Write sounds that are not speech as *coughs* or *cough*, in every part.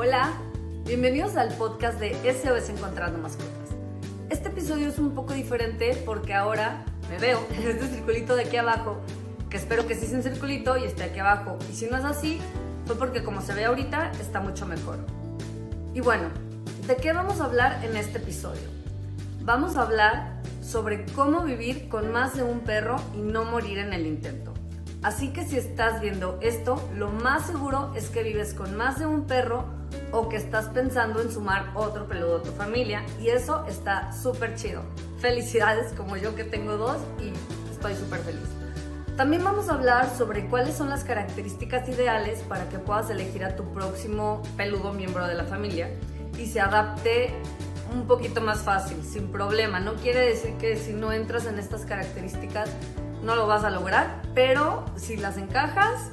Hola, bienvenidos al podcast de SOS Encontrando Mascotas. Este episodio es un poco diferente porque ahora me veo en este circulito de aquí abajo, que espero que sí sea un circulito y esté aquí abajo. Y si no es así, fue porque como se ve ahorita está mucho mejor. Y bueno, ¿de qué vamos a hablar en este episodio? Vamos a hablar sobre cómo vivir con más de un perro y no morir en el intento. Así que si estás viendo esto, lo más seguro es que vives con más de un perro o que estás pensando en sumar otro peludo a tu familia y eso está súper chido. Felicidades como yo que tengo dos y estoy súper feliz. También vamos a hablar sobre cuáles son las características ideales para que puedas elegir a tu próximo peludo miembro de la familia y se adapte un poquito más fácil, sin problema. No quiere decir que si no entras en estas características no lo vas a lograr, pero si las encajas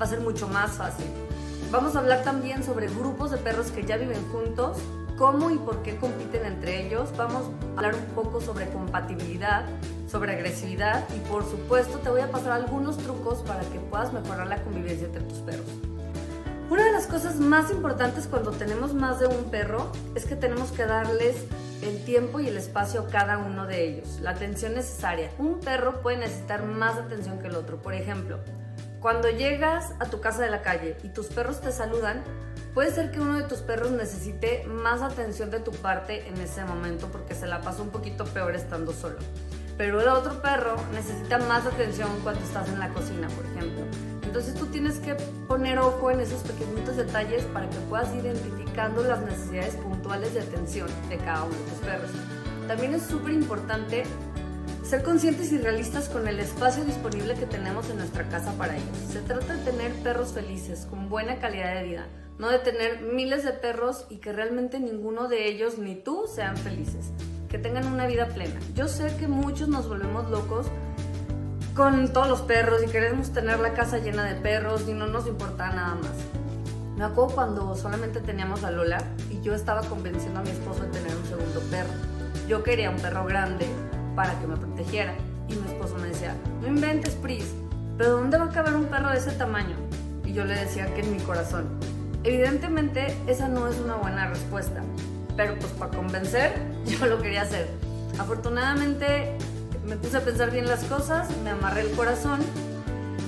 va a ser mucho más fácil. Vamos a hablar también sobre grupos de perros que ya viven juntos, cómo y por qué compiten entre ellos. Vamos a hablar un poco sobre compatibilidad, sobre agresividad y por supuesto te voy a pasar algunos trucos para que puedas mejorar la convivencia entre tus perros. Una de las cosas más importantes cuando tenemos más de un perro es que tenemos que darles el tiempo y el espacio a cada uno de ellos, la atención necesaria. Un perro puede necesitar más atención que el otro. Por ejemplo, cuando llegas a tu casa de la calle y tus perros te saludan, puede ser que uno de tus perros necesite más atención de tu parte en ese momento porque se la pasó un poquito peor estando solo. Pero el otro perro necesita más atención cuando estás en la cocina, por ejemplo. Entonces tú tienes que poner ojo en esos pequeñitos detalles para que puedas ir identificando las necesidades puntuales de atención de cada uno de tus perros. También es súper importante ser conscientes y realistas con el espacio disponible que tenemos en nuestra casa para ellos. Se trata de tener perros felices, con buena calidad de vida, no de tener miles de perros y que realmente ninguno de ellos ni tú sean felices, que tengan una vida plena. Yo sé que muchos nos volvemos locos con todos los perros y queremos tener la casa llena de perros y no nos importa nada más. Me acuerdo cuando solamente teníamos a Lola y yo estaba convenciendo a mi esposo de tener un segundo perro. Yo quería un perro grande para que me protegiera y mi esposo me decía, no inventes, Pris, pero ¿dónde va a caber un perro de ese tamaño? Y yo le decía que en mi corazón. Evidentemente esa no es una buena respuesta, pero pues para convencer *laughs* yo lo quería hacer. Afortunadamente me puse a pensar bien las cosas, me amarré el corazón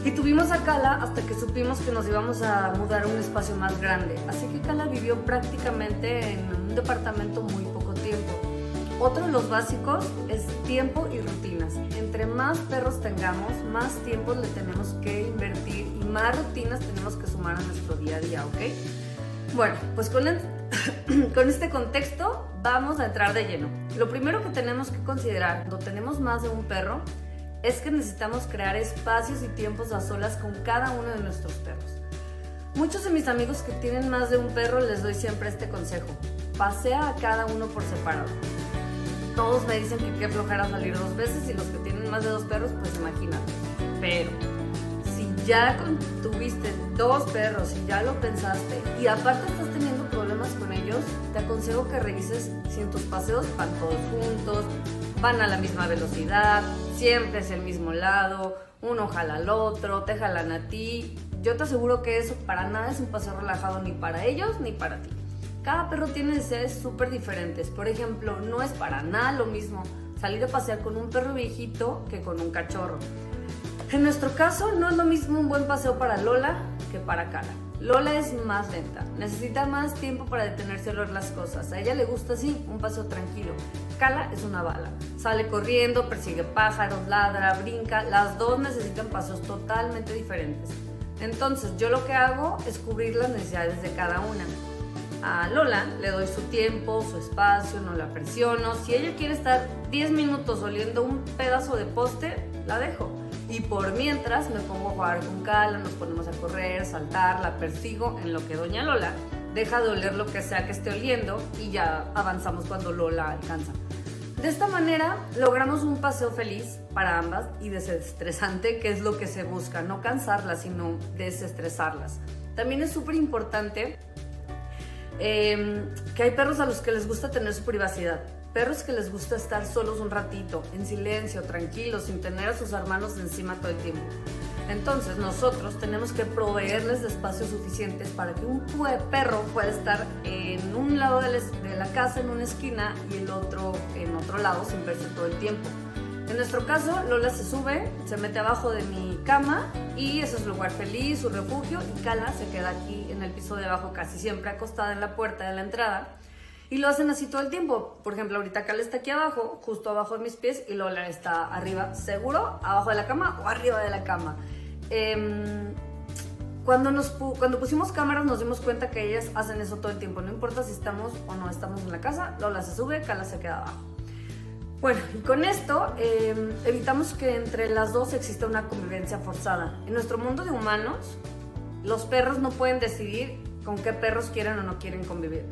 y tuvimos a Kala hasta que supimos que nos íbamos a mudar a un espacio más grande. Así que Kala vivió prácticamente en un departamento muy poco tiempo. Otro de los básicos es tiempo y rutinas. Entre más perros tengamos, más tiempo le tenemos que invertir y más rutinas tenemos que sumar a nuestro día a día, ¿ok? Bueno, pues con, el, *coughs* con este contexto vamos a entrar de lleno. Lo primero que tenemos que considerar cuando tenemos más de un perro es que necesitamos crear espacios y tiempos a solas con cada uno de nuestros perros. Muchos de mis amigos que tienen más de un perro les doy siempre este consejo. Pasea a cada uno por separado. Todos me dicen que qué flojera salir dos veces y los que tienen más de dos perros, pues imagínate. Pero si ya tuviste dos perros y ya lo pensaste y aparte estás teniendo problemas con ellos, te aconsejo que revises si en tus paseos van todos juntos, van a la misma velocidad, siempre es el mismo lado, uno jala al otro, te jalan a ti. Yo te aseguro que eso para nada es un paseo relajado ni para ellos ni para ti. Cada perro tiene necesidades súper diferentes. Por ejemplo, no es para nada lo mismo salir a pasear con un perro viejito que con un cachorro. En nuestro caso, no es lo mismo un buen paseo para Lola que para Cara. Lola es más lenta, necesita más tiempo para detenerse a ver las cosas. A ella le gusta así, un paseo tranquilo. Kala es una bala, sale corriendo, persigue pájaros, ladra, brinca. Las dos necesitan pasos totalmente diferentes. Entonces, yo lo que hago es cubrir las necesidades de cada una. A Lola le doy su tiempo, su espacio, no la presiono. Si ella quiere estar 10 minutos oliendo un pedazo de poste, la dejo. Y por mientras me pongo a jugar con Cala, nos ponemos a correr, saltar, la persigo en lo que Doña Lola deja de oler lo que sea que esté oliendo y ya avanzamos cuando Lola alcanza. De esta manera logramos un paseo feliz para ambas y desestresante, que es lo que se busca, no cansarlas, sino desestresarlas. También es súper importante eh, que hay perros a los que les gusta tener su privacidad. Perros que les gusta estar solos un ratito, en silencio, tranquilos, sin tener a sus hermanos encima todo el tiempo. Entonces nosotros tenemos que proveerles de espacios suficientes para que un perro pueda estar en un lado de la casa, en una esquina, y el otro en otro lado sin verse todo el tiempo. En nuestro caso, Lola se sube, se mete abajo de mi cama y ese es su lugar feliz, su refugio, y Cala se queda aquí en el piso de abajo casi siempre acostada en la puerta de la entrada. Y lo hacen así todo el tiempo. Por ejemplo, ahorita Cala está aquí abajo, justo abajo de mis pies, y Lola está arriba, seguro, abajo de la cama o arriba de la cama. Em, cuando, nos cuando pusimos cámaras nos dimos cuenta que ellas hacen eso todo el tiempo. No importa si estamos o no estamos en la casa, Lola se sube, Cala se queda abajo. Bueno, y con esto em, evitamos que entre las dos exista una convivencia forzada. En nuestro mundo de humanos, los perros no pueden decidir con qué perros quieren o no quieren convivir.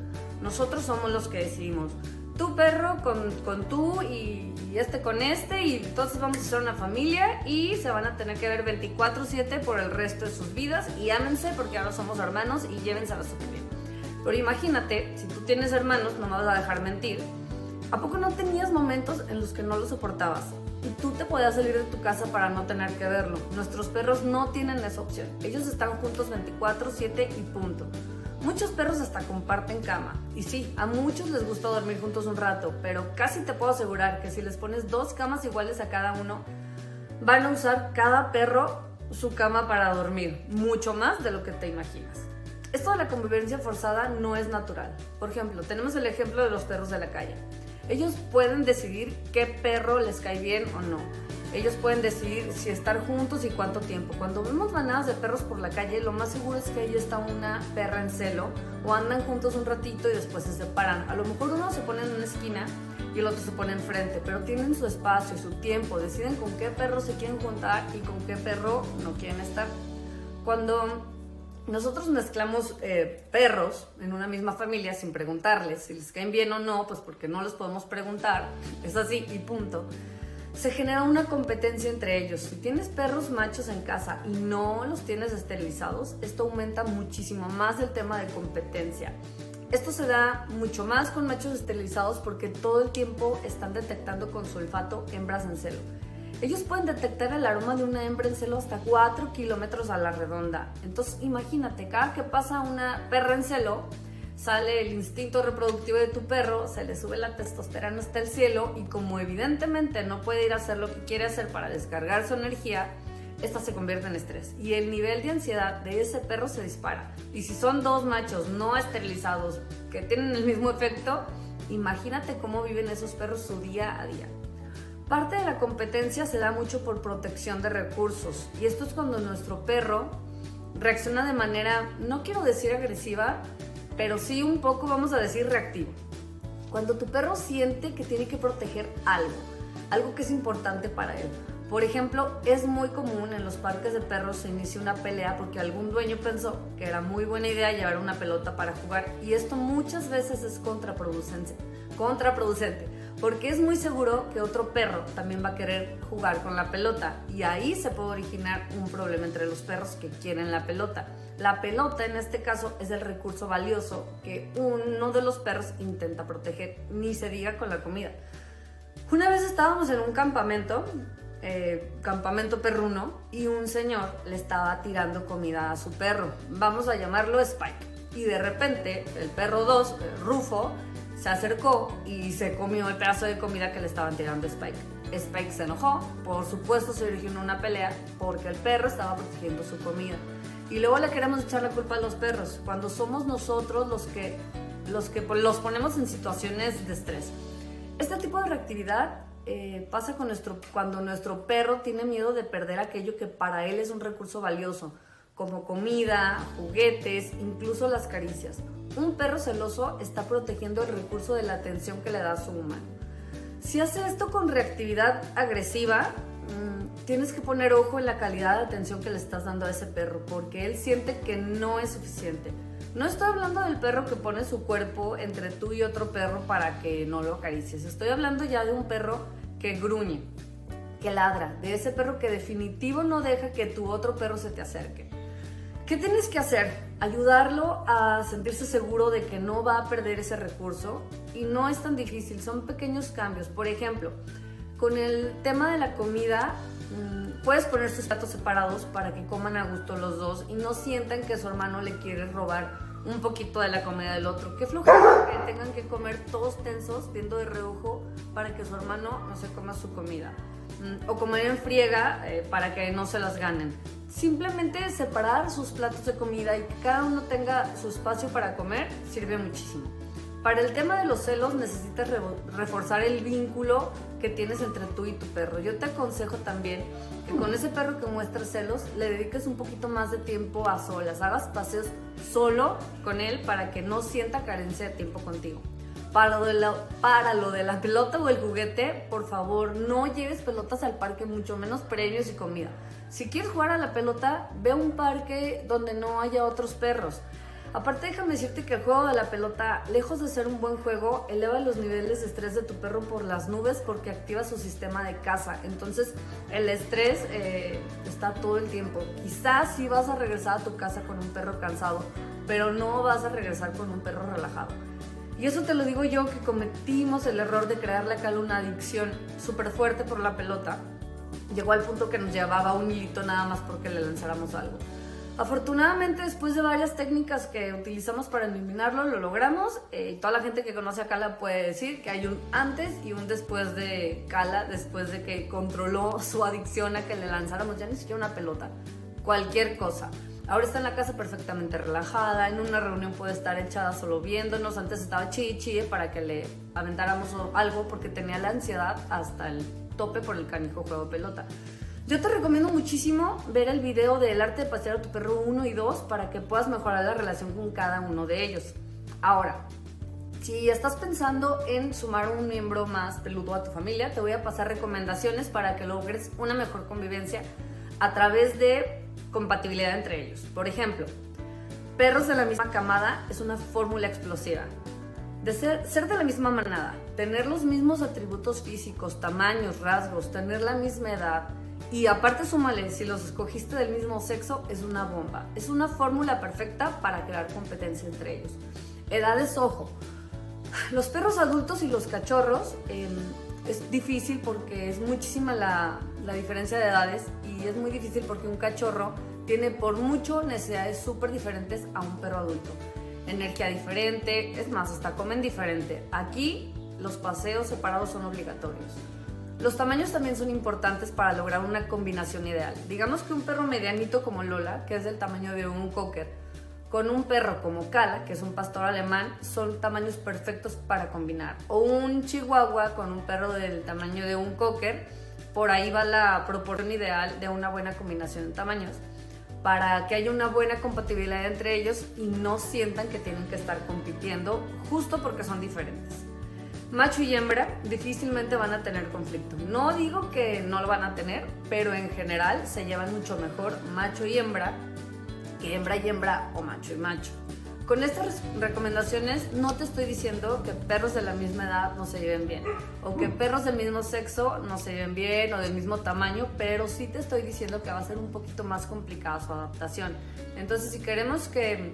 Nosotros somos los que decidimos. Tu perro con, con tú y, este con este y entonces vamos a ser una familia y se van a tener que ver 24/7 por el resto de sus vidas y ámense porque ahora somos hermanos y llévense a la bien. Pero imagínate, si tú tienes hermanos, no me vas a dejar mentir, ¿A poco no tenías momentos en los que no lo soportabas? Y tú te podías salir de tu casa para no tener que verlo. Nuestros perros no tienen esa opción. Ellos están juntos 24/7 y punto. Muchos perros hasta comparten cama. Y sí, a muchos les gusta dormir juntos un rato, pero casi te puedo asegurar que si les pones dos camas iguales a cada uno, van a usar cada perro su cama para dormir, mucho más de lo que te imaginas. Esto de la convivencia forzada no es natural. Por ejemplo, tenemos el ejemplo de los perros de la calle. Ellos pueden decidir qué perro les cae bien o no. Ellos pueden decidir si estar juntos y cuánto tiempo. Cuando vemos manadas de perros por la calle, lo más seguro es que ahí está una perra en celo o andan juntos un ratito y después se separan. A lo mejor uno se pone en una esquina y el otro se pone enfrente, pero tienen su espacio, su tiempo, deciden con qué perro se quieren juntar y con qué perro no quieren estar. Cuando nosotros mezclamos eh, perros en una misma familia sin preguntarles si les caen bien o no, pues porque no les podemos preguntar, es así y punto. Se genera una competencia entre ellos. Si tienes perros machos en casa y no los tienes esterilizados, esto aumenta muchísimo más el tema de competencia. Esto se da mucho más con machos esterilizados porque todo el tiempo están detectando con su olfato hembras en celo. Ellos pueden detectar el aroma de una hembra en celo hasta 4 kilómetros a la redonda. Entonces imagínate, cada que pasa una perra en celo, sale el instinto reproductivo de tu perro, se le sube la testosterona hasta el cielo y como evidentemente no puede ir a hacer lo que quiere hacer para descargar su energía, esta se convierte en estrés y el nivel de ansiedad de ese perro se dispara. Y si son dos machos no esterilizados que tienen el mismo efecto, imagínate cómo viven esos perros su día a día. Parte de la competencia se da mucho por protección de recursos y esto es cuando nuestro perro reacciona de manera, no quiero decir agresiva, pero sí un poco vamos a decir reactivo. Cuando tu perro siente que tiene que proteger algo, algo que es importante para él. Por ejemplo, es muy común en los parques de perros se inicia una pelea porque algún dueño pensó que era muy buena idea llevar una pelota para jugar y esto muchas veces es contraproducente. Contraproducente porque es muy seguro que otro perro también va a querer jugar con la pelota y ahí se puede originar un problema entre los perros que quieren la pelota. La pelota en este caso es el recurso valioso que uno de los perros intenta proteger, ni se diga con la comida. Una vez estábamos en un campamento, eh, campamento perruno, y un señor le estaba tirando comida a su perro. Vamos a llamarlo Spike. Y de repente el perro 2, Rufo, se acercó y se comió el pedazo de comida que le estaban tirando Spike. Spike se enojó, por supuesto se originó una pelea porque el perro estaba protegiendo su comida. Y luego le queremos echar la culpa a los perros, cuando somos nosotros los que los, que los ponemos en situaciones de estrés. Este tipo de reactividad eh, pasa con nuestro, cuando nuestro perro tiene miedo de perder aquello que para él es un recurso valioso, como comida, juguetes, incluso las caricias. Un perro celoso está protegiendo el recurso de la atención que le da a su humano. Si hace esto con reactividad agresiva, mm, tienes que poner ojo en la calidad de atención que le estás dando a ese perro, porque él siente que no es suficiente. No estoy hablando del perro que pone su cuerpo entre tú y otro perro para que no lo acaricies. Estoy hablando ya de un perro que gruñe, que ladra, de ese perro que definitivo no deja que tu otro perro se te acerque. ¿Qué tienes que hacer? Ayudarlo a sentirse seguro de que no va a perder ese recurso y no es tan difícil, son pequeños cambios. Por ejemplo, con el tema de la comida, mm, puedes poner sus platos separados para que coman a gusto los dos y no sientan que su hermano le quiere robar un poquito de la comida del otro. Qué flojera que tengan que comer todos tensos, viendo de reojo, para que su hermano no se coma su comida. Mm, o comer en friega eh, para que no se las ganen. Simplemente separar sus platos de comida y que cada uno tenga su espacio para comer sirve muchísimo. Para el tema de los celos necesitas reforzar el vínculo que tienes entre tú y tu perro. Yo te aconsejo también que con ese perro que muestra celos le dediques un poquito más de tiempo a solas, hagas paseos solo con él para que no sienta carencia de tiempo contigo. Para lo, de la, para lo de la pelota o el juguete, por favor, no lleves pelotas al parque, mucho menos premios y comida. Si quieres jugar a la pelota, ve a un parque donde no haya otros perros. Aparte, déjame decirte que el juego de la pelota, lejos de ser un buen juego, eleva los niveles de estrés de tu perro por las nubes porque activa su sistema de caza. Entonces, el estrés eh, está todo el tiempo. Quizás sí vas a regresar a tu casa con un perro cansado, pero no vas a regresar con un perro relajado. Y eso te lo digo yo que cometimos el error de crearle acá una adicción súper fuerte por la pelota. Llegó al punto que nos llevaba un hilito nada más porque le lanzáramos algo. Afortunadamente, después de varias técnicas que utilizamos para eliminarlo, lo logramos. Eh, toda la gente que conoce a Kala puede decir que hay un antes y un después de Kala, después de que controló su adicción a que le lanzáramos ya ni siquiera una pelota, cualquier cosa. Ahora está en la casa perfectamente relajada, en una reunión puede estar echada solo viéndonos, antes estaba chi para que le aventáramos algo porque tenía la ansiedad hasta el tope por el canijo juego de pelota. Yo te recomiendo muchísimo ver el video del arte de pasear a tu perro 1 y 2 para que puedas mejorar la relación con cada uno de ellos. Ahora, si estás pensando en sumar un miembro más peludo a tu familia, te voy a pasar recomendaciones para que logres una mejor convivencia a través de compatibilidad entre ellos. Por ejemplo, perros de la misma camada es una fórmula explosiva. De ser, de la misma manada, tener los mismos atributos físicos, tamaños, rasgos, tener la misma edad, y aparte súmale, si los escogiste del mismo sexo, es una bomba. Es una fórmula perfecta para crear competencia entre ellos. Edades, ojo. Los perros adultos y los cachorros em, es difícil porque es muchísima la diferencia de edades es muy difícil porque un cachorro tiene por mucho necesidades súper diferentes a un perro adulto. Energía diferente, es más, hasta comen diferente. Aquí los paseos separados son obligatorios. Los tamaños también son importantes para lograr una combinación ideal. Digamos que un perro medianito como Lola, que es del tamaño de un cocker, con un perro como Kala, que es un pastor alemán, son tamaños perfectos para combinar. O un chihuahua con un perro del tamaño de un cocker, por ahí va la proporción ideal de una buena combinación de tamaños para que haya una buena compatibilidad entre ellos y no sientan que tienen que estar compitiendo justo porque son diferentes macho y hembra difícilmente van a tener conflicto. No digo que no lo van a tener, pero en general se llevan mucho mejor macho y hembra que hembra y hembra o macho y macho. Con estas recomendaciones no te estoy diciendo que perros de la misma edad no se lleven bien o que perros del mismo sexo no se lleven bien o del mismo tamaño, pero sí te estoy diciendo que va a ser un poquito más complicada su adaptación. Entonces si queremos que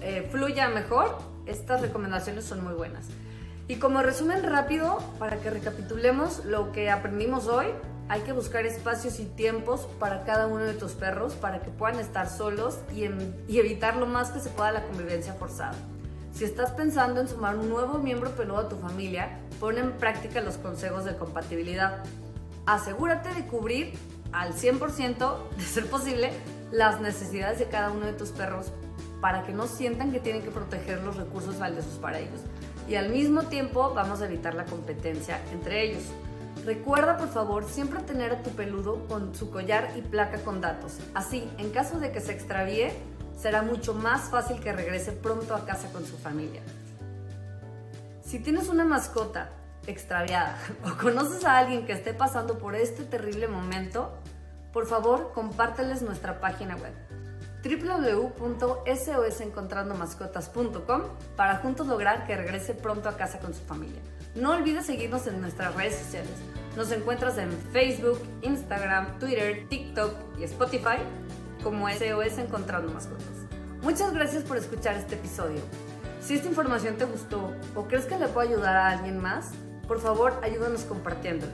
eh, fluya mejor, estas recomendaciones son muy buenas. Y como resumen rápido, para que recapitulemos lo que aprendimos hoy, hay que buscar espacios y tiempos para cada uno de tus perros para que puedan estar solos y, evitar lo más que se pueda la convivencia forzada. Si estás pensando en sumar un nuevo miembro peludo a tu familia, pon en práctica los consejos de compatibilidad. Asegúrate de cubrir al 100%, de ser posible, las necesidades de cada uno de tus perros para que no sientan que tienen que proteger los recursos valiosos para ellos y al mismo tiempo vamos a evitar la competencia entre ellos. Recuerda por favor siempre tener a tu peludo con su collar y placa con datos. Así, en caso de que se extravíe, será mucho más fácil que regrese pronto a casa con su familia. Si tienes una mascota extraviada *laughs* o conoces a alguien que esté pasando por este terrible momento, por favor compárteles nuestra página web www.sosencontrandomascotas.com para juntos lograr que regrese pronto a casa con su familia. No olvides seguirnos en nuestras redes sociales. Nos encuentras en Facebook, Instagram, Twitter, TikTok y Spotify como SOS Encontrando Mascotas. Muchas gracias por escuchar este episodio. Si esta información te gustó o crees que le puede ayudar a alguien más, por favor ayúdanos compartiéndolo.